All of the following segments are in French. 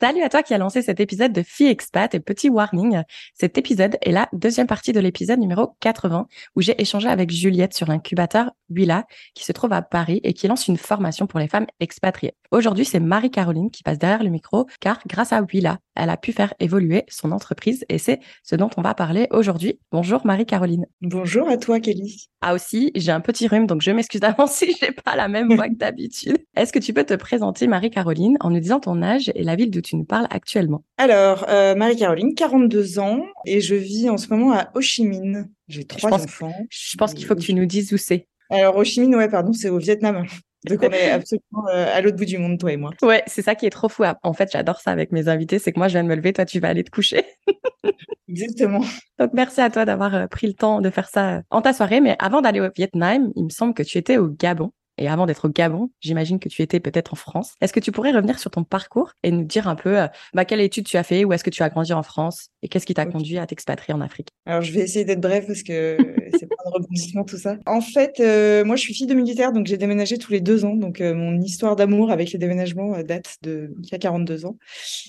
Salut à toi qui a lancé cet épisode de Fille Expat et petit warning, cet épisode est la deuxième partie de l'épisode numéro 80 où j'ai échangé avec Juliette sur l'incubateur Willa qui se trouve à Paris et qui lance une formation pour les femmes expatriées. Aujourd'hui, c'est Marie-Caroline qui passe derrière le micro car grâce à Willa, elle a pu faire évoluer son entreprise et c'est ce dont on va parler aujourd'hui. Bonjour Marie-Caroline. Bonjour à toi Kelly. Ah aussi, j'ai un petit rhume donc je m'excuse d'avance si j'ai pas la même voix que d'habitude. Est-ce que tu peux te présenter Marie-Caroline en nous disant ton âge et la ville d'où tu nous parles actuellement? Alors, euh, Marie-Caroline, 42 ans, et je vis en ce moment à Ho Chi Minh. J'ai trois enfants. Je pense qu'il faut que tu nous dises où c'est. Alors, Ho Chi Minh, ouais, pardon, c'est au Vietnam. Donc on est absolument euh, à l'autre bout du monde, toi et moi. Ouais, c'est ça qui est trop fou. En fait, j'adore ça avec mes invités, c'est que moi je viens de me lever, toi tu vas aller te coucher. Exactement. Donc merci à toi d'avoir euh, pris le temps de faire ça en ta soirée. Mais avant d'aller au Vietnam, il me semble que tu étais au Gabon. Et avant d'être au Gabon, j'imagine que tu étais peut-être en France. Est-ce que tu pourrais revenir sur ton parcours et nous dire un peu euh, bah, quelle étude tu as fait, où est-ce que tu as grandi en France et qu'est-ce qui t'a conduit à t'expatrier en Afrique? Alors je vais essayer d'être bref parce que c'est pas un rebondissement tout ça. En fait, euh, moi je suis fille de militaire donc j'ai déménagé tous les deux ans. Donc euh, mon histoire d'amour avec les déménagements date de il y a 42 ans.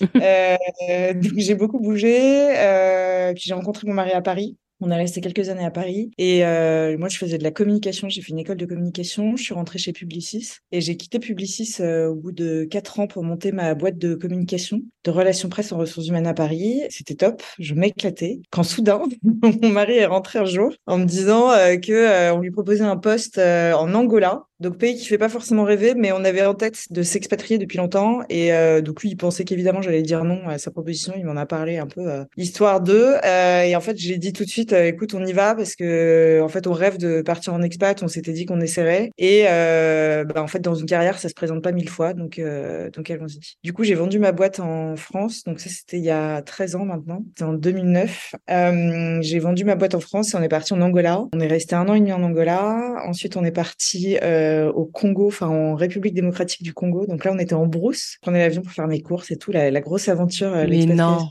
donc j'ai beaucoup bougé. puis j'ai rencontré mon mari à Paris. On est resté quelques années à Paris et euh, moi je faisais de la communication, j'ai fait une école de communication, je suis rentrée chez Publicis et j'ai quitté Publicis euh, au bout de quatre ans pour monter ma boîte de communication, de relations presse en ressources humaines à Paris. C'était top, je m'éclatais. Quand soudain, mon mari est rentré un jour en me disant euh, que on lui proposait un poste en Angola donc pays qui fait pas forcément rêver, mais on avait en tête de s'expatrier depuis longtemps. Et euh, donc lui, il pensait qu'évidemment j'allais dire non à sa proposition. Il m'en a parlé un peu euh, histoire d'eux. Euh, et en fait, j'ai dit tout de suite, euh, écoute, on y va parce que en fait, on rêve de partir en expat. On s'était dit qu'on essaierait. Et bah, en fait, dans une carrière, ça se présente pas mille fois. Donc donc allons-y. Du coup, j'ai vendu ma boîte en France. Donc ça, c'était il y a 13 ans maintenant. C'était en 2009. j'ai vendu ma boîte en France et on est parti en Angola. On est resté un an et demi en Angola. Ensuite, on est parti euh, au Congo, enfin en République démocratique du Congo. Donc là, on était en brousse. Je prenais l'avion pour faire mes courses et tout, la, grosse aventure. Euh, Mais non.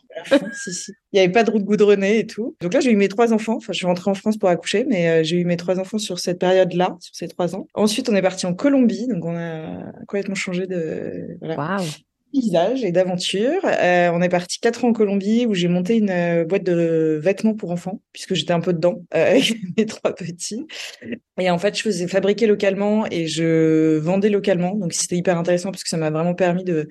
si, si. Il n'y avait pas de route goudronnée et tout. Donc là, j'ai eu mes trois enfants. Enfin, je suis rentrée en France pour accoucher, mais euh, j'ai eu mes trois enfants sur cette période-là, sur ces trois ans. Ensuite, on est parti en Colombie. Donc on a complètement changé de. Voilà paysage et d'aventure. Euh, on est parti quatre ans en Colombie où j'ai monté une euh, boîte de vêtements pour enfants puisque j'étais un peu dedans euh, avec mes trois petits. Et en fait, je faisais fabriquer localement et je vendais localement. Donc c'était hyper intéressant parce que ça m'a vraiment permis de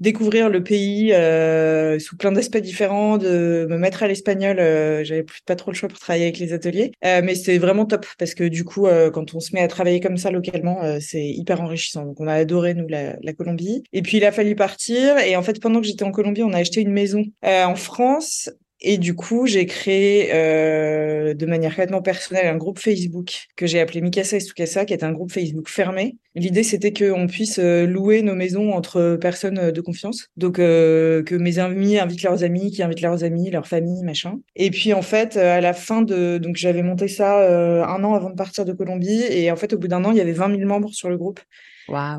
découvrir le pays euh, sous plein d'aspects différents, de me mettre à l'espagnol. Euh, J'avais plus pas trop le choix pour travailler avec les ateliers, euh, mais c'était vraiment top parce que du coup, euh, quand on se met à travailler comme ça localement, euh, c'est hyper enrichissant. Donc on a adoré nous la, la, Colombie. Et puis il a fallu partir. Et en fait, pendant que j'étais en Colombie, on a acheté une maison en France et du coup, j'ai créé euh, de manière complètement personnelle un groupe Facebook que j'ai appelé Mikasa et Sukasa, qui est un groupe Facebook fermé. L'idée, c'était qu'on puisse euh, louer nos maisons entre personnes euh, de confiance. Donc, euh, que mes amis invitent leurs amis, qui invitent leurs amis, leur famille, machin. Et puis, en fait, à la fin de... Donc, j'avais monté ça un an avant de partir de Colombie. Et en fait, au bout d'un an, il y avait 20 000 membres sur le groupe.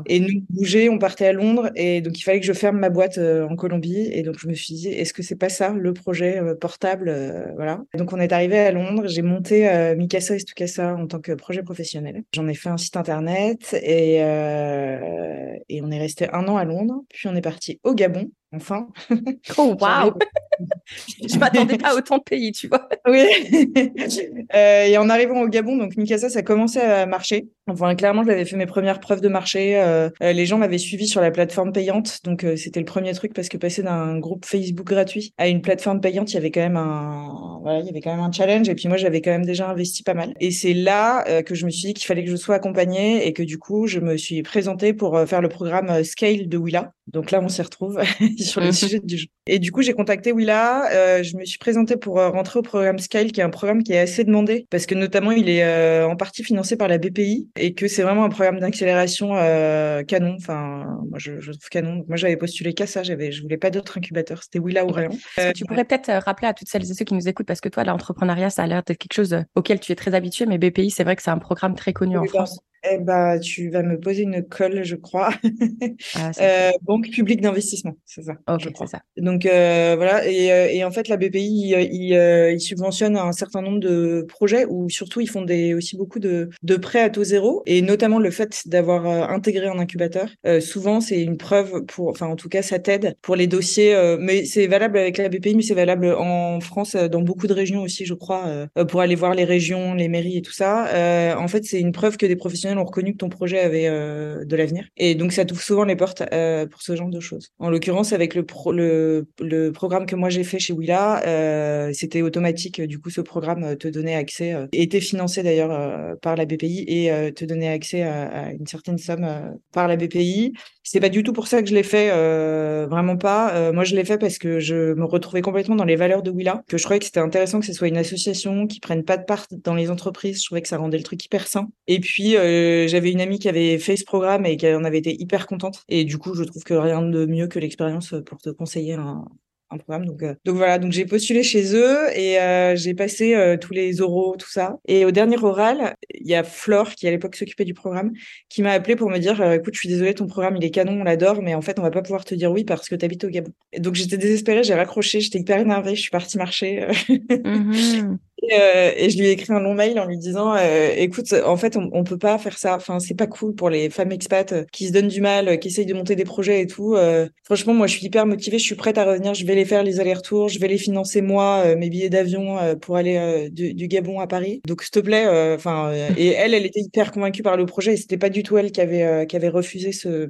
Et nous bouger, on partait à Londres et donc il fallait que je ferme ma boîte euh, en Colombie et donc je me suis dit est-ce que c'est pas ça le projet euh, portable euh, voilà. Donc on est arrivé à Londres, j'ai monté Mikasa et Stukasa en tant que projet professionnel. J'en ai fait un site internet et et on est resté un an à Londres, puis on est parti au Gabon enfin. Oh, waouh je m'attendais pas à autant de pays, tu vois. Oui. euh, et en arrivant au Gabon, donc Mikasa, ça a commencé à marcher. Enfin, clairement, j'avais fait mes premières preuves de marché. Euh, euh, les gens m'avaient suivi sur la plateforme payante, donc euh, c'était le premier truc parce que passer d'un groupe Facebook gratuit à une plateforme payante, il y avait quand même un, voilà, il y avait quand même un challenge. Et puis moi, j'avais quand même déjà investi pas mal. Et c'est là que je me suis dit qu'il fallait que je sois accompagnée et que du coup, je me suis présentée pour faire le programme Scale de Willa. Donc là, on s'y retrouve sur le mhm. sujet du jeu. Et du coup, j'ai contacté Willa. Euh, je me suis présentée pour euh, rentrer au programme Scale, qui est un programme qui est assez demandé parce que notamment, il est euh, en partie financé par la BPI et que c'est vraiment un programme d'accélération canon. Enfin, moi, je, je, trouve canon. moi, j'avais postulé qu'à ça. J'avais, je voulais pas d'autres incubateurs. C'était Willa ou rien. tu pourrais peut-être rappeler à toutes celles et ceux qui nous écoutent parce que toi, l'entrepreneuriat, ça a l'air d'être quelque chose auquel tu es très habitué, mais BPI, c'est vrai que c'est un programme très connu en France. Eh ben, tu vas me poser une colle, je crois. Ah, euh, banque publique d'investissement, c'est ça. Ok, c'est ça. Donc euh, voilà, et, euh, et, en fait, la BPI, il, il, subventionne un certain nombre de projets où surtout ils font des, aussi beaucoup de, de prêts à taux zéro, et notamment le fait d'avoir intégré un incubateur. souvent, c'est une preuve pour, enfin en tout cas, ça t'aide pour les dossiers. mais c'est valable avec la BPI, mais c'est valable en France, dans beaucoup de régions aussi, je crois, pour aller voir les régions, les mairies et tout ça. en fait, c'est une preuve que des professionnels ont reconnu que ton projet avait euh, de l'avenir. Et donc, ça t'ouvre souvent les portes euh, pour ce genre de choses. En l'occurrence, avec le, le, le, programme que moi j'ai fait chez Willa, euh, c'était automatique. Du coup, ce programme te donnait accès, était financé d'ailleurs par la BPI et te donnait accès à, une certaine somme par la BPI. C'est pas du tout pour ça que je l'ai fait, vraiment pas. moi, je l'ai fait parce que je me retrouvais complètement dans les valeurs de Willa, que je trouvais que c'était intéressant que ce soit une association qui prenne pas de part dans les entreprises. Je trouvais que ça rendait le truc hyper sain. Et puis, j'avais une amie qui avait fait ce programme et qui en avait été hyper contente. Et du coup, je trouve que rien de mieux que l'expérience pour te conseiller un, programme. Donc, euh, donc voilà, donc j'ai postulé chez eux et euh, j'ai passé euh, tous les oraux, tout ça. Et au dernier oral, il y a Flore qui à l'époque s'occupait du programme, qui m'a appelé pour me dire écoute, je suis désolée, ton programme il est canon, on l'adore, mais en fait on va pas pouvoir te dire oui parce que tu habites au Gabon. Donc j'étais désespérée, j'ai raccroché, j'étais hyper énervée, je suis partie marcher. Euh, et, je lui ai écrit un long mail en lui disant euh, écoute, en fait, on, on peut pas faire ça. Enfin, c'est pas cool pour les femmes expats euh, qui se donnent du mal, qui essayent de monter des projets et tout. franchement, moi, je suis hyper motivée, je suis prête à revenir. Je vais les faire les allers-retours, je vais les financer moi, mes billets d'avion pour aller du, du, Gabon à Paris. Donc, s'il te plaît, enfin. et elle, elle était hyper convaincue par le projet. Et c'était pas du tout elle qui avait qui avait refusé ce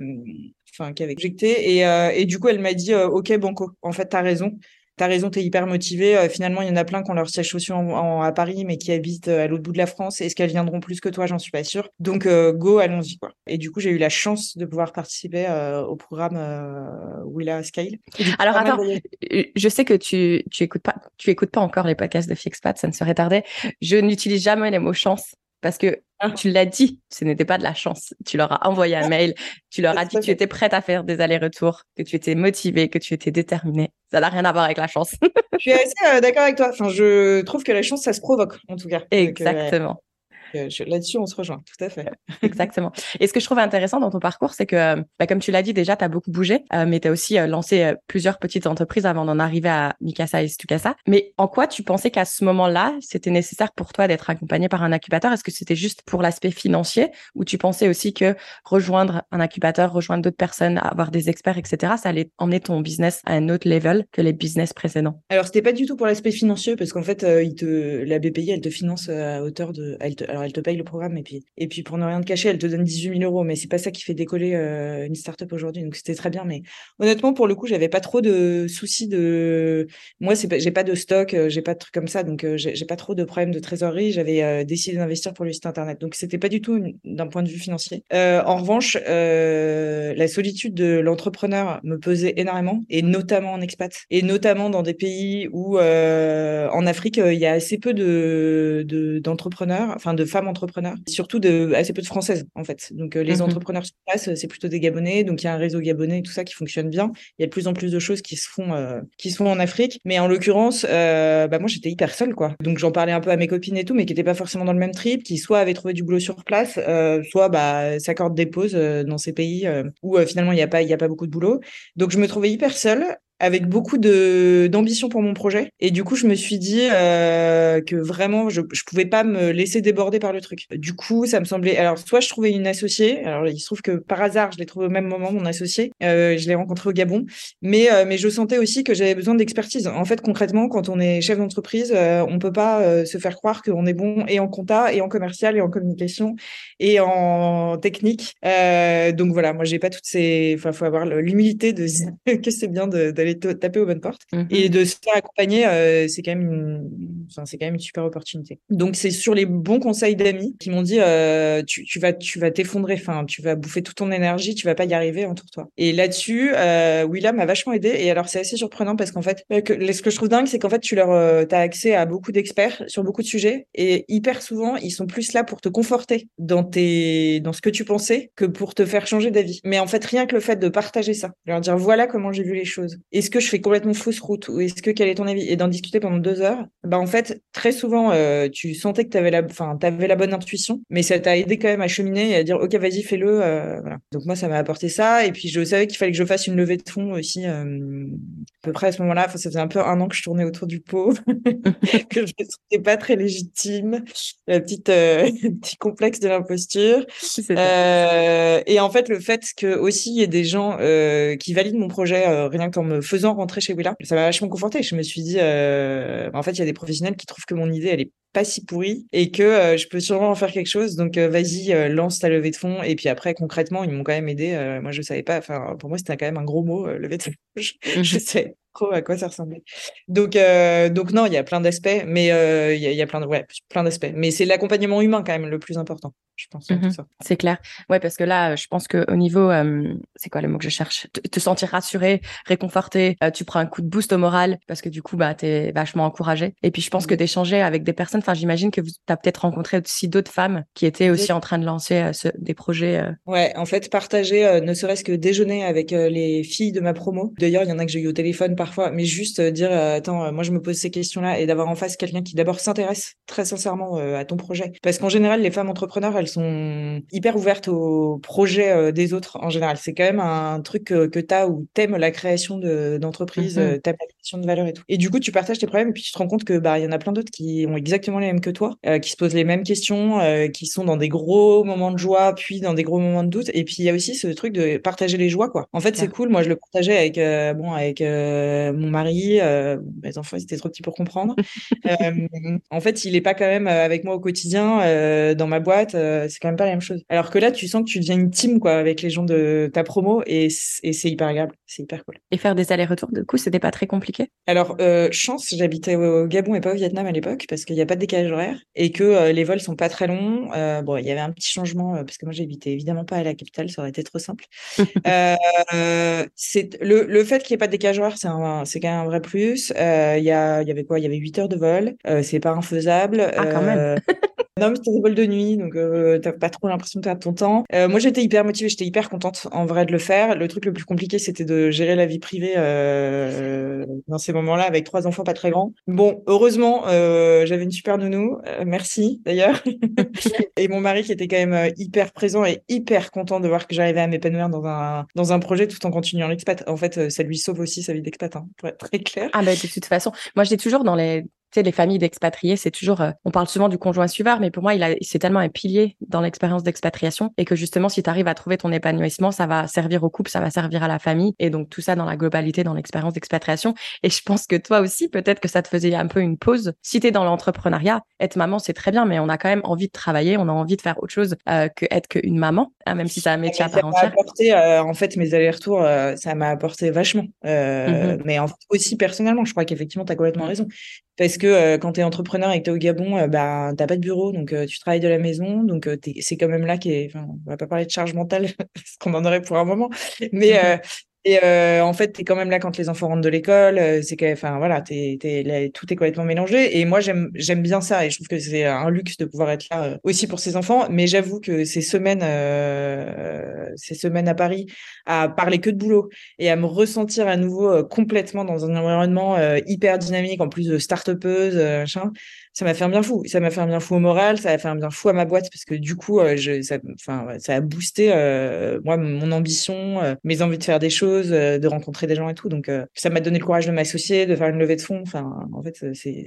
enfin qui avait objecté et, et du coup elle m'a dit ok banco en fait t'as raison T'as raison, t'es hyper motivé. Euh, finalement, il y en a plein qui ont leur siège social à Paris, mais qui habitent euh, à l'autre bout de la France. Est-ce qu'elles viendront plus que toi? J'en suis pas sûre. Donc, euh, go, allons-y. Quoi. Et du coup, j'ai eu la chance de pouvoir participer au programme Willa Scale. Alors, attends, je sais que tu, tu écoutes pas, tu écoutes pas encore les podcasts de Fixpat, ça ne serait tardé. Je n'utilise jamais les mots chance parce que ah. tu l'as dit, ce n'était pas de la chance. Tu leur as envoyé un mail, tu leur as dit que tu étais prête à faire des allers-retours, que tu étais motivée, que tu étais déterminée. Ça n'a rien à voir avec la chance. je suis assez euh, d'accord avec toi. Enfin, je trouve que la chance, ça se provoque, en tout cas. Euh, Exactement. Là-dessus, on se rejoint, tout à fait. Exactement. Et ce que je trouve intéressant dans ton parcours, c'est que, bah, comme tu l'as dit déjà, tu as beaucoup bougé, euh, mais tu as aussi euh, lancé euh, plusieurs petites entreprises avant d'en arriver à Mikasa et Stukasa. Mais en quoi tu pensais qu'à ce moment-là, c'était nécessaire pour toi d'être accompagné par un incubateur? Est-ce que c'était juste pour l'aspect financier ou tu pensais aussi que rejoindre un incubateur, rejoindre d'autres personnes, avoir des experts, etc., ça allait emmener ton business à un autre level que les business précédents? Alors, c'était pas du tout pour l'aspect financier parce qu'en fait, il te... la BPI, elle te finance à hauteur de... Elle te elle te paye le programme et puis, et puis pour ne rien te cacher, elle te donne 18 000 euros. Mais c'est pas ça qui fait décoller euh, une startup aujourd'hui. Donc c'était très bien. Mais honnêtement, pour le coup, j'avais pas trop de soucis de. Moi, c'est j'ai pas de stock, euh, j'ai pas de trucs comme ça. Donc euh, j'ai pas trop de problèmes de trésorerie. J'avais décidé d'investir pour le site internet. Donc c'était pas du tout d'un point de vue financier. en revanche, la solitude de l'entrepreneur me pesait énormément et notamment en expat et notamment dans des pays où en Afrique, il y a assez peu de d'entrepreneurs, enfin de femmes entrepreneurs, surtout de assez peu de françaises en fait. Donc euh, les mmh entrepreneurs sur place, c'est plutôt des Gabonais, donc il y a un réseau gabonais et tout ça qui fonctionne bien. Il y a de plus en plus de choses qui se font, euh, qui se font en Afrique, mais en l'occurrence, euh, bah moi j'étais hyper seule quoi. Donc j'en parlais un peu à mes copines et tout, mais qui n'étaient pas forcément dans le même trip, qui soit avaient trouvé du boulot sur place, soit bah s'accordent des pauses dans ces pays où finalement il n'y a pas il y a pas beaucoup de boulot. Donc je me trouvais hyper seule avec beaucoup de d'ambition pour mon projet. Et du coup, je me suis dit euh, que vraiment, je je pouvais pas me laisser déborder par le truc. Du coup, ça me semblait. Alors, soit je trouvais une associée. Alors, il se trouve que par hasard, je l'ai trouvé au même moment, mon associé. Euh, je l'ai rencontré au Gabon. Mais euh, mais je sentais aussi que j'avais besoin d'expertise. En fait, concrètement, quand on est chef d'entreprise, on peut pas se faire croire qu'on est bon et en compta et en commercial et en communication et en technique. Donc voilà, moi j'ai pas toutes ces. Enfin, faut avoir l'humilité de dire que c'est bien d'aller taper aux bonnes portes Mhm. et de se faire accompagner. euh, c'est quand même une. Enfin, c'est quand même une super opportunité. Donc c'est sur les bons conseils d'amis qui m'ont dit euh, tu, tu vas tu vas t'effondrer. Enfin, tu vas bouffer toute ton énergie, tu vas pas y arriver, entoure-toi. Et là-dessus, euh, William m'a vachement aidé. Et alors c'est assez surprenant parce qu'en fait, euh, que, ce que je trouve dingue, c'est qu'en fait tu leur as accès à beaucoup d'experts sur beaucoup de sujets et hyper souvent ils sont plus là pour te conforter dans tes dans ce que tu pensais que pour te faire changer d'avis. Mais en fait rien que le fait de partager ça, leur dire voilà comment j'ai vu les choses. Est-ce que je fais complètement fausse route ou est-ce que quel est ton avis? Et d'en discuter pendant deux heures. Bah en fait très souvent euh, tu sentais que tu avais la enfin t'avais la bonne intuition, mais ça t'a aidé quand même à cheminer et à dire ok vas-y fais-le. euh, voilà. Donc moi ça m'a apporté ça et puis je savais qu'il fallait que je fasse une levée de fonds aussi euh, à peu près à ce moment-là. Enfin, ça faisait un peu un an que je tournais autour du pot, que je me sentais pas très légitime, la petite petit complexe de l'imposture. Et en fait, le fait que aussi il y ait des gens qui valident mon projet rien qu'en me faisant rentrer chez Willa, ça m'a vachement conforté. Je me suis dit, euh, en fait, il y a des professionnels qui trouvent que mon idée elle est pas si pourrie et que euh, je peux sûrement en faire quelque chose. Donc euh, vas-y, lance ta levée de fonds. Et puis après, concrètement, ils m'ont quand même aidé. Moi, je savais pas. Enfin, pour moi, c'était quand même un gros mot, levée de fonds. Je, je sais pas trop à quoi ça ressemblait. Donc, euh, donc non, il y a plein d'aspects, mais euh, il y, a, il y a plein de, ouais, plein d'aspects. Mais c'est l'accompagnement humain quand même le plus important, je pense. ça. C'est clair. Ouais, parce que là, je pense que au niveau, euh, c'est quoi le mot que je cherche? Te, te sentir rassuré, réconforté, euh, tu prends un coup de boost au moral parce que du coup, bah, t'es vachement encouragé. Et puis, je pense que Mhm. d'échanger avec des personnes. Enfin, j'imagine que tu as peut-être rencontré aussi d'autres femmes qui étaient aussi en train de lancer euh, ce- des projets. euh. Ouais, en fait, partager, euh, ne serait-ce que déjeuner avec euh, les filles de ma promo. D'ailleurs, il y en a que j'ai eu au téléphone parfois, mais juste euh, dire, euh, attends, euh, moi je me pose ces questions-là et d'avoir en face quelqu'un qui d'abord s'intéresse très sincèrement à ton projet. Parce qu'en général, les femmes entrepreneurs, elles sont hyper ouvertes aux projets des autres. En général, c'est quand même un truc que, que t'as où t'aimes la création de d'entreprise, Mhm. euh, t'aimes la création de valeur et tout. Et du coup, tu partages tes problèmes et puis tu te rends compte que bah il y en a plein d'autres qui ont exactement les mêmes que toi, euh, qui se posent les mêmes questions, euh, qui sont dans des gros moments de joie, puis dans des gros moments de doute. Et puis il y a aussi ce truc de partager les joies, quoi. En fait, c'est cool. Moi, je le partageais avec euh, bon avec mon mari. Euh, mes enfants, ils étaient trop petits pour comprendre. Euh, en fait, il est pas quand même euh, avec moi au quotidien euh, dans ma boîte. euh, c'est quand même pas la même chose. Alors que là, tu sens que tu deviens une team, quoi, avec les gens de ta promo, et c'est hyper agréable. C'est hyper cool. Et faire des allers-retours, du coup, c'était pas très compliqué? Alors, euh, chance, j'habitais au Gabon et pas au Vietnam à l'époque parce qu'il n'y a pas de décalage horaire et que euh, les vols sont pas très longs. Euh, bon, il y avait un petit changement euh, parce que moi j'habitais évidemment pas à la capitale, ça aurait été trop simple. Euh, euh, c'est le, le fait qu'il n'y ait pas de décalage horaire, c'est un, c'est quand même un vrai plus. Euh, Il y a, y avait quoi? Il y avait 8 heures de vol. Euh, c'est pas infaisable. Ah, quand même. Non, c'était des vols de nuit, donc euh, t'as pas trop l'impression de perdre ton temps. Euh, moi, j'étais hyper motivée, j'étais hyper contente en vrai de le faire. Le truc le plus compliqué, c'était de gérer la vie privée euh, dans ces moments-là avec trois enfants pas très grands. Bon, heureusement, j'avais une super nounou, merci d'ailleurs, et mon mari qui était quand même hyper présent et hyper content de voir que j'arrivais à m'épanouir dans un dans un projet tout en continuant l'expat. En fait, ça lui sauve aussi sa vie d'expat, hein, pour être très clair. Ah ben de toute façon, moi je dis toujours dans les tu sais, les familles d'expatriés, c'est toujours, euh, on parle souvent du conjoint suiveur, mais pour moi, il a, c'est tellement un pilier dans l'expérience d'expatriation et que justement, si tu arrives à trouver ton épanouissement, ça va servir au couple, ça va servir à la famille et donc tout ça dans la globalité, dans l'expérience d'expatriation. Et je pense que toi aussi, peut-être que ça te faisait un peu une pause. Si tu es dans l'entrepreneuriat, être maman, c'est très bien, mais on a quand même envie de travailler, on a envie de faire autre chose euh, que être qu'une maman, hein, même si c'est un métier à ça part m'a entière. apporté, euh, en fait, mes allers-retours, euh, ça m'a apporté vachement. Mhm. Mais en fait, aussi personnellement, je crois qu'effectivement, tu as complètement Mhm. raison. Parce que euh, quand tu es entrepreneur et que tu es au Gabon, euh, bah, tu pas de bureau, donc euh, tu travailles de la maison. Donc euh, c'est quand même là est. Enfin, on va pas parler de charge mentale, parce qu'on en aurait pour un moment. Mais. Et euh, en fait, tu es quand même là quand les enfants rentrent de l'école. euh, C'est que, enfin voilà, t'es, là, tout est complètement mélangé. Et moi, j'aime, j'aime bien ça. Et je trouve que c'est un luxe de pouvoir être là euh, aussi pour ses enfants. Mais j'avoue que ces semaines, euh, ces semaines à Paris, à parler que de boulot et à me ressentir à nouveau euh, complètement dans un environnement hyper dynamique, en plus de start-upeuse, machin. Ça m'a fait un bien fou. Ça m'a fait un bien fou au moral, ça a fait un bien fou à ma boîte parce que du coup, je, ça, enfin, ça a boosté moi mon ambition, mes envies de faire des choses, de rencontrer des gens et tout. Donc, ça m'a donné le courage de m'associer, de faire une levée de fonds. Enfin, en fait, c'est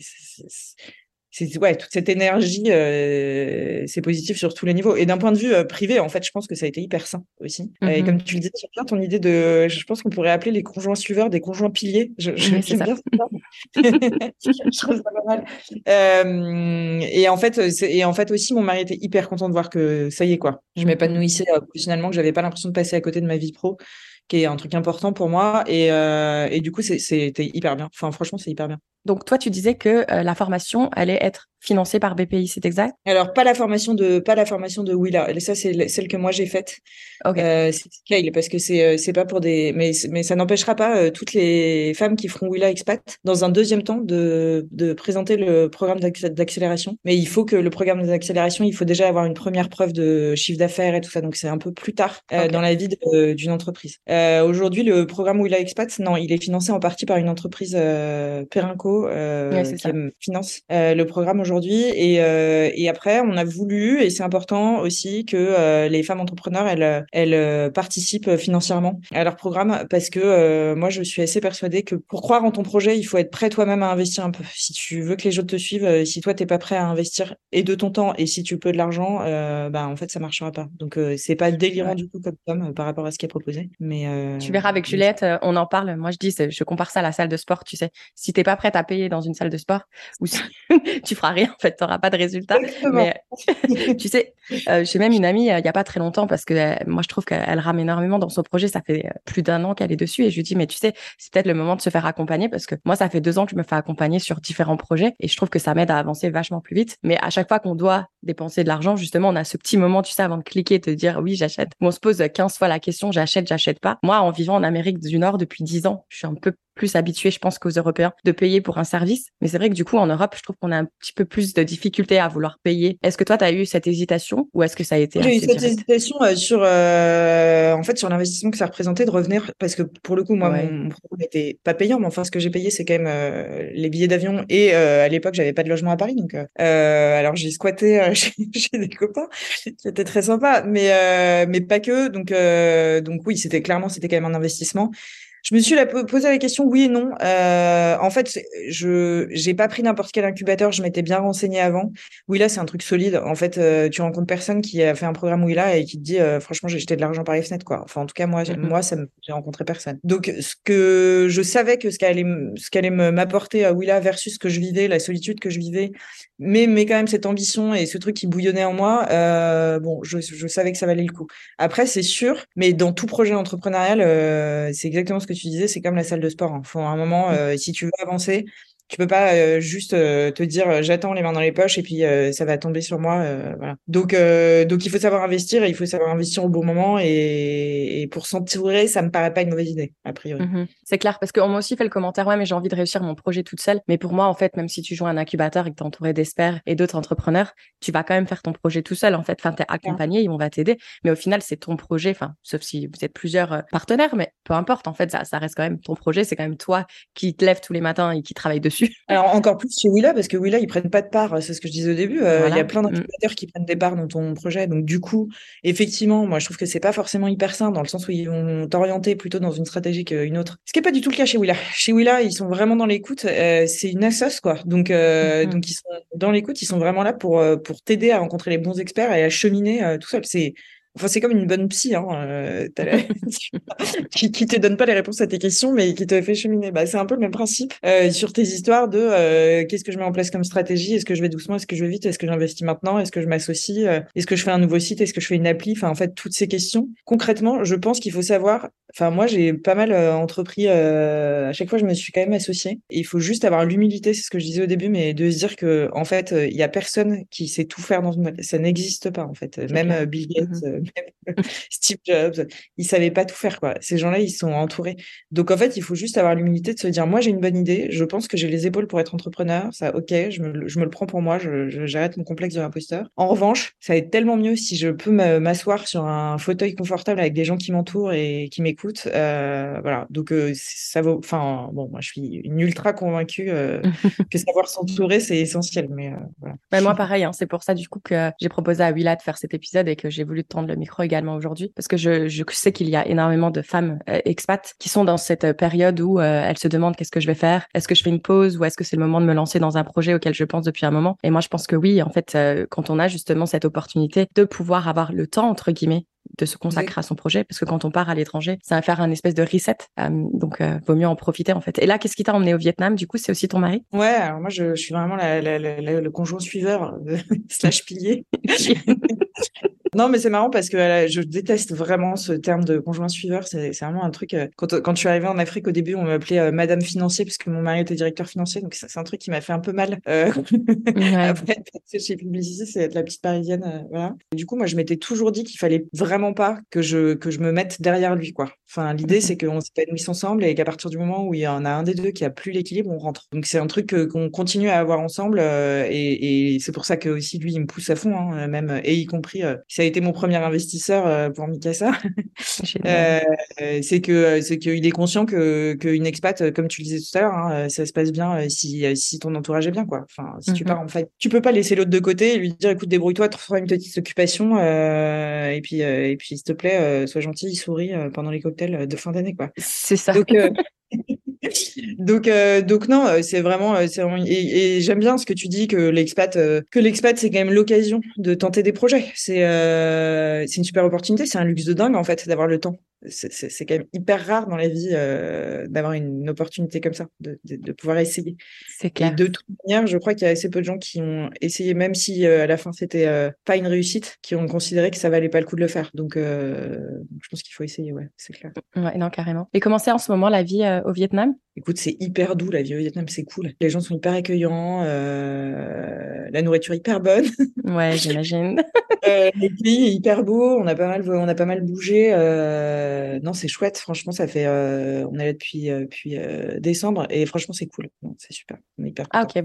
c'est ouais toute cette énergie euh, c'est positif sur tous les niveaux. Et d'un point de vue euh, privé en fait je pense que ça a été hyper sain aussi. Et mm-hmm. comme tu le disais c'est bien ton idée de je pense qu'on pourrait appeler les conjoints suiveurs des conjoints piliers. Je, j'aime bien ça je trouve ça pas mal. Euh, et en fait et en fait aussi mon mari était hyper content de voir que ça y est quoi. Je m'épanouissais euh, professionnellement que j'avais pas l'impression de passer à côté de ma vie pro qui est un truc important pour moi. Et, et du coup c'était hyper bien. Enfin franchement c'est hyper bien donc toi, tu disais que la formation allait être financée par BPI, c'est exact? Alors pas la formation de pas la formation de Willa. Ça c'est celle que moi j'ai faite. Euh, c'est parce que c'est c'est pas pour des mais mais ça n'empêchera pas toutes les femmes qui feront Willa expat dans un deuxième temps de de présenter le programme d'accélération. Mais il faut que le programme d'accélération, il faut déjà avoir une première preuve de chiffre d'affaires et tout ça. Donc c'est un peu plus tard dans la vie d'une entreprise. Aujourd'hui, le programme Willa expat, non, il est financé en partie par une entreprise Perinco euh, qui finance euh, le programme aujourd'hui. Et, euh, et après, on a voulu, et c'est important aussi, que les femmes entrepreneurs, elles, elles participent financièrement à leur programme parce que moi, je suis assez persuadée que pour croire en ton projet, il faut être prêt toi-même à investir un peu. Si tu veux que les autres te suivent, si toi, t'es pas prêt à investir et de ton temps, et si tu peux de l'argent, euh, bah, en fait, ça marchera pas. Donc, c'est pas délirant du tout comme com par rapport à ce qui est proposé. Mais tu verras avec Juliette, on en parle. Moi, je dis, je compare ça à la salle de sport. Tu sais, si t'es pas prête à payer dans une salle de sport si tu feras rien en fait, tu n'auras pas de résultat. Mais tu sais, euh, j'ai même une amie euh, il n'y a pas très longtemps parce que euh, moi je trouve qu'elle rame énormément dans son projet. Ça fait plus d'un an qu'elle est dessus et je lui dis mais tu sais c'est peut-être le moment de se faire accompagner parce que moi ça fait deux ans que je me fais accompagner sur différents projets et je trouve que ça m'aide à avancer vachement plus vite. Mais à chaque fois qu'on doit dépenser de l'argent, justement, on a ce petit moment, tu sais, avant de cliquer, de dire oui, j'achète. on se pose 15 fois la question, j'achète, j'achète pas. Moi, en vivant en Amérique du Nord depuis 10 ans, je suis un peu plus habitué, je pense, qu'aux Européens de payer pour un service. Mais c'est vrai que du coup, en Europe, je trouve qu'on a un petit peu plus de difficultés à vouloir payer. Est-ce que toi, tu as eu cette hésitation ou est-ce que ça a été J'ai eu cette hésitation euh, sur, euh, en fait, sur l'investissement que ça représentait de revenir, parce que pour le coup, moi, mon, programme n'était pas payant, mais enfin, ce que j'ai payé, c'est quand même euh, les billets d'avion et à l'époque, j'avais pas de logement à Paris, donc alors j'ai squatté chez, chez, des copains, c'était très sympa, mais mais pas que, donc donc oui, c'était clairement, c'était quand même un investissement. Je me suis posé la question oui et non. Euh, en fait, je j'ai pas pris n'importe quel incubateur. Je m'étais bien renseignée avant. Oui là, c'est un truc solide. En fait, euh, tu rencontres personne qui a fait un programme oui là et qui te dit euh, franchement j'ai jeté de l'argent par les fenêtres quoi. Enfin en tout cas moi mm-hmm. moi ça j'ai rencontré personne. Donc ce que je savais que ce qu'allait ce qu'allait m'apporter à Willa versus ce que je vivais, la solitude que je vivais, mais mais quand même cette ambition et ce truc qui bouillonnait en moi. bon, je, je savais que ça valait le coup. Après c'est sûr, mais dans tout projet entrepreneurial, c'est exactement ce que tu disais, c'est comme la salle de sport. Il hein. faut un moment, mmh. euh, si tu veux avancer, tu peux pas euh, juste euh, te dire euh, j'attends les mains dans les poches et puis ça va tomber sur moi. voilà. Donc donc il faut savoir investir et il faut savoir investir au bon moment et, et pour s'entourer, ça me paraît pas une mauvaise idée a priori. Mmh c'est clair parce qu'on m'a aussi fait le commentaire ouais mais j'ai envie de réussir mon projet toute seule. Mais pour moi en fait même si tu joues un incubateur et que tu es entouré d'experts et d'autres entrepreneurs, tu vas quand même faire ton projet tout seul en fait. Enfin t'es accompagné, on va t'aider, mais au final c'est ton projet. Enfin sauf si vous êtes plusieurs partenaires, mais peu importe en fait ça ça reste quand même ton projet. C'est quand même toi qui te lèves tous les matins et qui travaille dessus. Alors encore plus chez Willa, parce que Willa, ils prennent pas de part, c'est ce que je disais au début. Euh, il y a plein d'incubateurs mmh. qui prennent des parts dans ton projet. Donc du coup, effectivement, moi je trouve que c'est pas forcément hyper sain dans le sens où ils vont t'orienter plutôt dans une stratégie qu'une autre. Ce qui est pas du tout le cas chez Willa. Chez Willa, ils sont vraiment dans l'écoute. Euh, c'est une assos quoi. Donc euh, mmh donc ils sont dans l'écoute, ils sont vraiment là pour pour t'aider à rencontrer les bons experts et à cheminer tout seul. C'est Enfin, c'est comme une bonne psy, hein, euh, qui, qui te donne pas les réponses à tes questions, mais qui te fait cheminer. Bah, c'est un peu le même principe euh, sur tes histoires de euh, qu'est-ce que je mets en place comme stratégie, est-ce que je vais doucement, est-ce que je vais vite, est-ce que j'investis maintenant, est-ce que je m'associe, est-ce que je fais un nouveau site, est-ce que je fais une appli, enfin en fait toutes ces questions. Concrètement, je pense qu'il faut savoir. Enfin, moi, j'ai pas mal entrepris. à chaque fois, je me suis quand même associée. il faut juste avoir l'humilité, c'est ce que je disais au début, mais de se dire que en fait, il y a personne qui sait tout faire dans une. Ça n'existe pas en fait. Même Bill Gates, mmh give Steve Jobs, ils savaient pas tout faire quoi. Ces gens-là, ils sont entourés. Donc en fait, il faut juste avoir l'humilité de se dire moi j'ai une bonne idée, je pense que j'ai les épaules pour être entrepreneur, ça OK, je me, je me le prends pour moi, je, j'arrête mon complexe de l'imposteur. En revanche, ça va être tellement mieux si je peux m'asseoir sur un fauteuil confortable avec des gens qui m'entourent et qui m'écoutent. Euh, voilà. Donc euh, ça vaut enfin bon, moi je suis une ultra convaincue euh, que savoir s'entourer c'est essentiel mais voilà. Bah, moi pareil, hein, c'est pour ça du coup que j'ai proposé à Willa de faire cet épisode et que j'ai voulu tendre le micro également aujourd'hui parce que je, je sais qu'il y a énormément de femmes expats qui sont dans cette période où elles se demandent qu'est-ce que je vais faire, est-ce que je fais une pause ou est-ce que c'est le moment de me lancer dans un projet auquel je pense depuis un moment? Et moi je pense que oui, en fait, quand on a justement cette opportunité de pouvoir avoir le temps entre guillemets de se consacrer à son projet parce que quand on part à l'étranger, ça va faire un espèce de reset. Euh, donc, euh, vaut mieux en profiter en fait. Et là, qu'est-ce qui t'a emmené au Vietnam? Du coup, c'est aussi ton mari? Ouais, alors moi, je, je suis vraiment la, la, le conjoint suiveur slash pilier. Non, mais c'est marrant parce que je déteste vraiment ce terme de conjoint suiveur. C'est vraiment un truc. Euh, quand, quand je suis arrivée en Afrique au début, on m'appelait euh, Madame financier parce que mon mari était directeur financier. Donc c'est un truc qui m'a fait un peu mal. Euh, Après, chez Publicité, c'est être la petite parisienne. Euh, voilà. du coup, moi, je m'étais toujours dit qu'il fallait vraiment pas que je que je me mette derrière lui, quoi. Enfin, l'idée, c'est qu'on s'épanouisse ensemble et qu'à partir du moment où il y en a un des deux qui a plus l'équilibre, on rentre. Donc c'est un truc qu'on continue à avoir ensemble et, et c'est pour ça que aussi lui, il me pousse à fond, hein, même et y compris a été mon premier investisseur euh, pour Mikasa. euh, c'est que c'est qu'il est conscient que qu'une expat, comme tu le disais tout à l'heure, hein, ça se passe bien euh, si si ton entourage est bien, quoi. Enfin, si tu mm-hmm. pars en fait, tu peux pas laisser l'autre de côté et lui dire, écoute, débrouille-toi, trouve une petite occupation, euh, et puis et puis s'il te plaît, sois gentil, souris pendant les cocktails de fin d'année, quoi. C'est ça. Donc donc, euh, donc non, euh, c'est vraiment, euh, et, j'aime bien ce que tu dis que l'expat, que l'expat, c'est quand même l'occasion de tenter des projets. C'est, c'est une super opportunité, c'est un luxe de dingue en fait d'avoir le temps c'est quand même hyper rare dans la vie d'avoir une opportunité comme ça, de, de, pouvoir essayer. C'est clair. Et de toute manière, je crois qu'il y a assez peu de gens qui ont essayé, même si à la fin c'était pas une réussite, qui ont considéré que ça valait pas le coup de le faire. Donc, je pense qu'il faut essayer, ouais, c'est clair. Ouais, non, carrément. Et comment c'est en ce moment la vie au Vietnam? Écoute, c'est hyper doux la vie au Vietnam, c'est cool. Les gens sont hyper accueillants, la nourriture hyper bonne. Ouais, j'imagine. le pays est hyper beau, on a pas mal, on a pas mal bougé. Euh, non, c'est chouette. Franchement, ça fait. Euh, on est là depuis, euh, depuis décembre et franchement, c'est cool. C'est super. On est hyper ah, ok.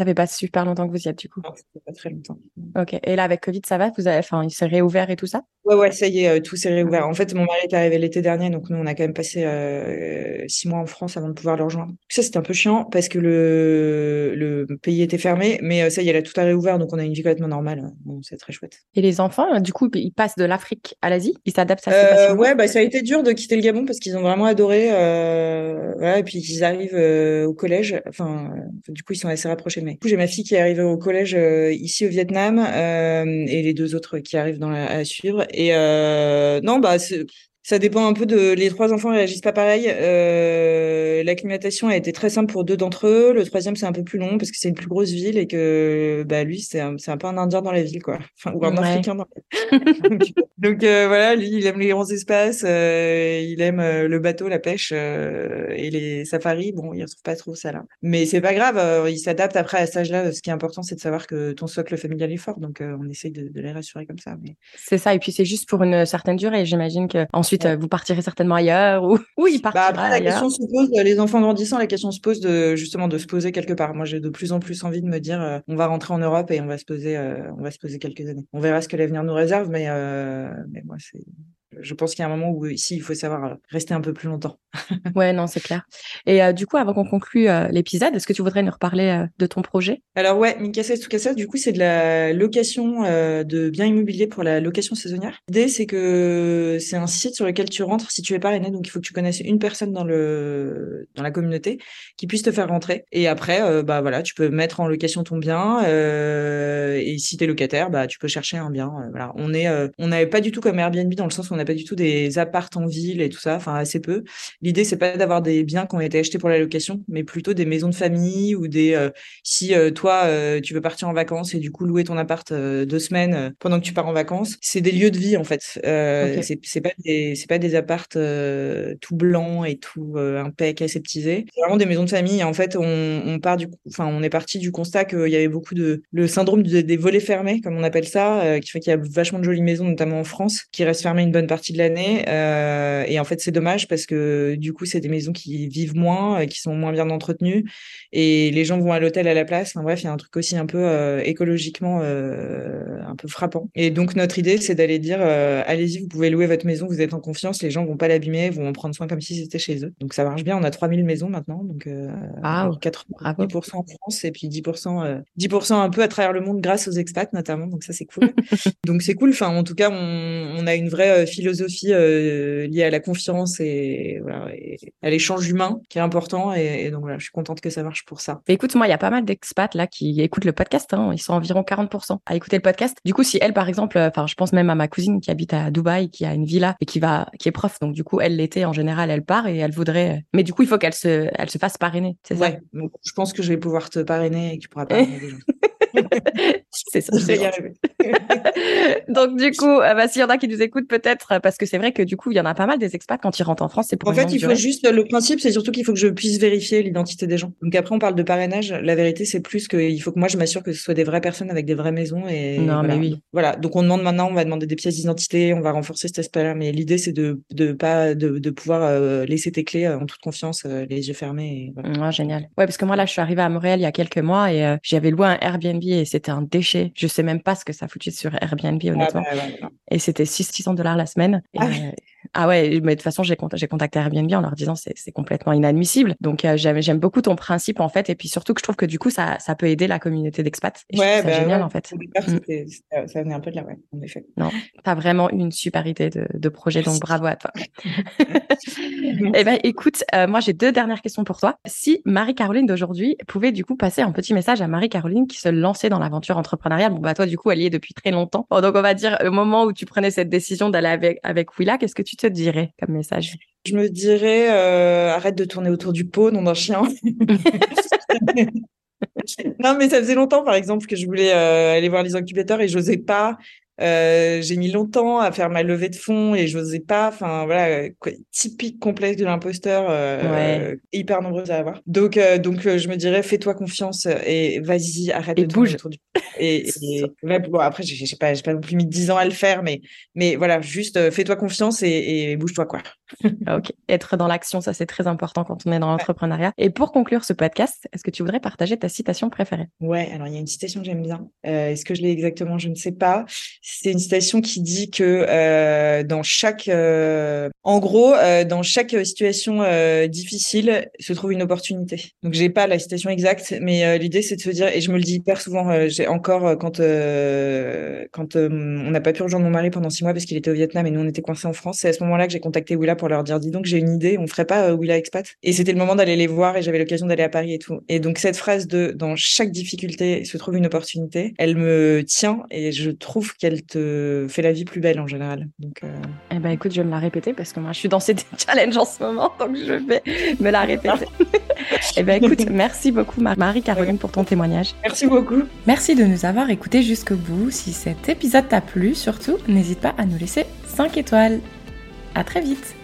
Ça fait pas super longtemps que vous y êtes, du coup Non, ça fait pas très longtemps. Ok. Et là, avec Covid, ça va? Vous avez... enfin, Il s'est réouvert et tout ça? Ouais, ouais, ça y est, tout s'est réouvert. En fait, mon mari est arrivé l'été dernier, donc nous, on a quand même passé six mois en France avant de pouvoir le rejoindre. Ça, c'était un peu chiant parce que le, le pays était fermé, mais ça y est, là, tout a réouvert, donc on a une vie complètement normale. Bon, c'est très chouette. Et les enfants, du coup, ils passent de l'Afrique à l'Asie? Ils s'adaptent à euh, Ouais, bah, ça a été dur de quitter le Gabon parce qu'ils ont vraiment adoré. Euh, voilà, et puis ils arrivent euh, au collège. Enfin, du coup, ils sont assez rapprochés. Mais j'ai ma fille qui est arrivée au collège euh, ici au Vietnam et les deux autres qui arrivent à suivre. Et non, bah, ça dépend un peu de. Les trois enfants réagissent pas pareil. Euh, L'acclimatation a été très simple pour deux d'entre eux. Le troisième, c'est un peu plus long parce que c'est une plus grosse ville et que bah, lui, c'est un, un peu un Indien dans la ville, quoi. Enfin, ou un Africain dans la ville. donc, euh, voilà, lui, il aime les grands espaces, euh, il aime euh, le bateau, la pêche et les safaris. Bon, il retrouve pas trop ça là. Mais c'est pas grave, il s'adapte après à cet âge-là. Ce qui est important, c'est de savoir que ton socle familial est fort. Donc, on essaye de, de les rassurer comme ça. Mais... C'est ça. Et puis, c'est juste pour une certaine durée. J'imagine que ensuite, vous partirez certainement ailleurs ou oui, bah après, la question se pose, les enfants grandissant, la question se pose de justement de se poser quelque part. Moi, j'ai de plus en plus envie de me dire, euh, on va rentrer en Europe et on va se poser, euh, on va se poser quelques années. On verra ce que l'avenir nous réserve, mais euh, mais moi, c'est je pense qu'il y a un moment où ici, il faut savoir euh, rester un peu plus longtemps. ouais, non, c'est clair. Et euh, du coup, avant qu'on conclue euh, l'épisode, est-ce que tu voudrais nous reparler de ton projet? Alors ouais, Mikasa Tsukasa, du coup, c'est de la location de biens immobiliers pour la location saisonnière. L'idée, c'est que c'est un site sur lequel tu rentres si tu es parrainé, donc il faut que tu connaisses une personne dans le dans la communauté qui puisse te faire rentrer. Et après, bah voilà, tu peux mettre en location ton bien. et si tu es locataire, bah tu peux chercher un bien. voilà, on est, on n'avait pas du tout comme Airbnb dans le sens où on n'a pas du tout des appartes en ville et tout ça, enfin assez peu. L'idée, c'est pas d'avoir des biens qui ont été achetés pour la location, mais plutôt des maisons de famille ou des. Euh, si euh, toi, euh, tu veux partir en vacances et du coup louer ton appart deux semaines pendant que tu pars en vacances, c'est des lieux de vie en fait. Okay. C'est pas des c'est pas des appartes tout blancs et tout impec aseptisés. C'est vraiment des maisons de famille. Et en fait, on, on part du, enfin, on est parti du constat qu'il y avait beaucoup de le syndrome des volets fermés, comme on appelle ça, qui fait qu'il y a vachement de jolies maisons, notamment en France, qui restent fermées une bonne partie de l'année. et en fait, c'est dommage parce que du coup, c'est des maisons qui vivent moins, qui sont moins bien entretenues, et les gens vont à l'hôtel à la place. Enfin, bref, il y a un truc aussi un peu euh, écologiquement euh, un peu frappant. Et donc notre idée, c'est d'aller dire, euh, allez-y, vous pouvez louer votre maison, vous êtes en confiance, les gens vont pas l'abîmer, vont en prendre soin comme si c'était chez eux. Donc ça marche bien. On a 3000 maisons maintenant, donc wow. 80% en France et puis 10%, 10% un peu à travers le monde grâce aux expats notamment. Donc ça c'est cool. donc c'est cool. Enfin, en tout cas, on, on a une vraie philosophie liée à la confiance et, voilà, et à l'échange humain qui est important. Et, et donc voilà, je suis contente que ça marche pour ça. écoute, moi, il y a pas mal d'expats là qui écoutent le podcast. Hein. Ils sont environ 40% à écouter le podcast. Du coup, si elle, par exemple, euh, enfin, je pense même à ma cousine qui habite à Dubaï, qui a une villa et qui va, qui est prof. Donc, du coup, elle l'été, en général, elle part et elle voudrait. Euh, mais du coup, il faut qu'elle se, elle se fasse parrainer. C'est ouais. ça. Donc, je pense que je vais pouvoir te parrainer et que tu pourras parrainer des gens. C'est ça. Je y arriver. Donc du coup, euh, bah, s'il y en a qui nous écoutent peut-être, parce que c'est vrai que du coup, il y en a pas mal des expats quand ils rentrent en France. C'est pour en fait, il faut juste le principe, c'est surtout qu'il faut que je puisse vérifier l'identité des gens. Donc après, on parle de parrainage. La vérité, c'est plus qu'il faut que moi je m'assure que ce soit des vraies personnes avec des vraies maisons. Et non, voilà. mais oui. Voilà. Donc on demande maintenant, on va demander des pièces d'identité, on va renforcer cet aspect-là. Mais l'idée, c'est de de pas de, de pouvoir euh, laisser tes clés euh, en toute confiance, euh, les yeux fermés. Et voilà. ouais, génial. Ouais, parce que moi là, je suis arrivée à Montréal il y a quelques mois et j'avais loué un Airbnb et c'était un déchet. Je sais même pas ce que ça foutait sur Airbnb honnêtement. Ah, bah, ouais, ouais. Et c'était 600 dollars la semaine. Et, ah, ouais. Ah, ouais, mais de toute façon, j'ai contacté Airbnb en leur disant c'est complètement inadmissible. Donc euh, j'aime beaucoup ton principe en fait et puis surtout que je trouve que du coup ça ça peut aider la communauté d'expats. Ouais, bah, génial ouais. en fait. Mm. Ça venait un peu de là, ouais, en effet. Non, t'as vraiment une super idée de, de projet, donc bravo à toi. eh ben écoute, euh, moi j'ai deux dernières questions pour toi. Si Marie-Caroline d'aujourd'hui pouvait du coup passer un petit message à Marie-Caroline qui se lançait dans l'aventure entrepreneuriale, bon bah toi du coup elle y est depuis très longtemps. Bon, donc on va dire le moment où tu prenais cette décision d'aller avec avec Willa, qu'est-ce que tu te dirais comme message? Je me dirais euh, arrête de tourner autour du pot, nom d'un chien. non, mais ça faisait longtemps, par exemple, que je voulais euh, aller voir les incubateurs et j'osais pas. Euh, j'ai mis longtemps à faire ma levée de fonds et j'osais pas. Enfin voilà, quoi, typique complexe de l'imposteur, euh, ouais. hyper nombreuse à avoir. Donc euh, donc je me dirais fais-toi confiance et vas-y, arrête et de bouge. autour du. Et, et bon après j'ai pas j'ai pas non plus mis dix ans à le faire, mais mais voilà juste fais-toi confiance et, et bouge-toi quoi. ok, être dans l'action, ça c'est très important quand on est dans l'entrepreneuriat. Et pour conclure ce podcast, est-ce que tu voudrais partager ta citation préférée? Ouais, alors il y a une citation que j'aime bien. est-ce que je l'ai exactement? Je ne sais pas c'est une citation qui dit que euh, dans chaque, euh, en gros, euh, dans chaque situation euh, difficile se trouve une opportunité. Donc j'ai pas la citation exacte, mais euh, l'idée c'est de se dire, et je me le dis hyper souvent, j'ai encore quand quand on n'a pas pu rejoindre mon mari pendant six mois parce qu'il était au Vietnam et nous on était coincés en France, c'est à ce moment-là que j'ai contacté Willa pour leur dire, dis donc j'ai une idée, on ferait pas Willa expat? Et c'était le moment d'aller les voir et j'avais l'occasion d'aller à Paris et tout. Et donc cette phrase de dans chaque difficulté se trouve une opportunité, elle me tient et je trouve qu'elle te fait la vie plus belle en général. Donc, euh... eh ben écoute, je vais me la répéter parce que moi je suis dans ces challenges en ce moment, donc je vais me la répéter. eh ben écoute, merci beaucoup Marie-Caroline pour ton témoignage. Merci beaucoup. Merci de nous avoir écoutés jusqu'au bout. Si cet épisode t'a plu, surtout, n'hésite pas à nous laisser 5 étoiles. À très vite.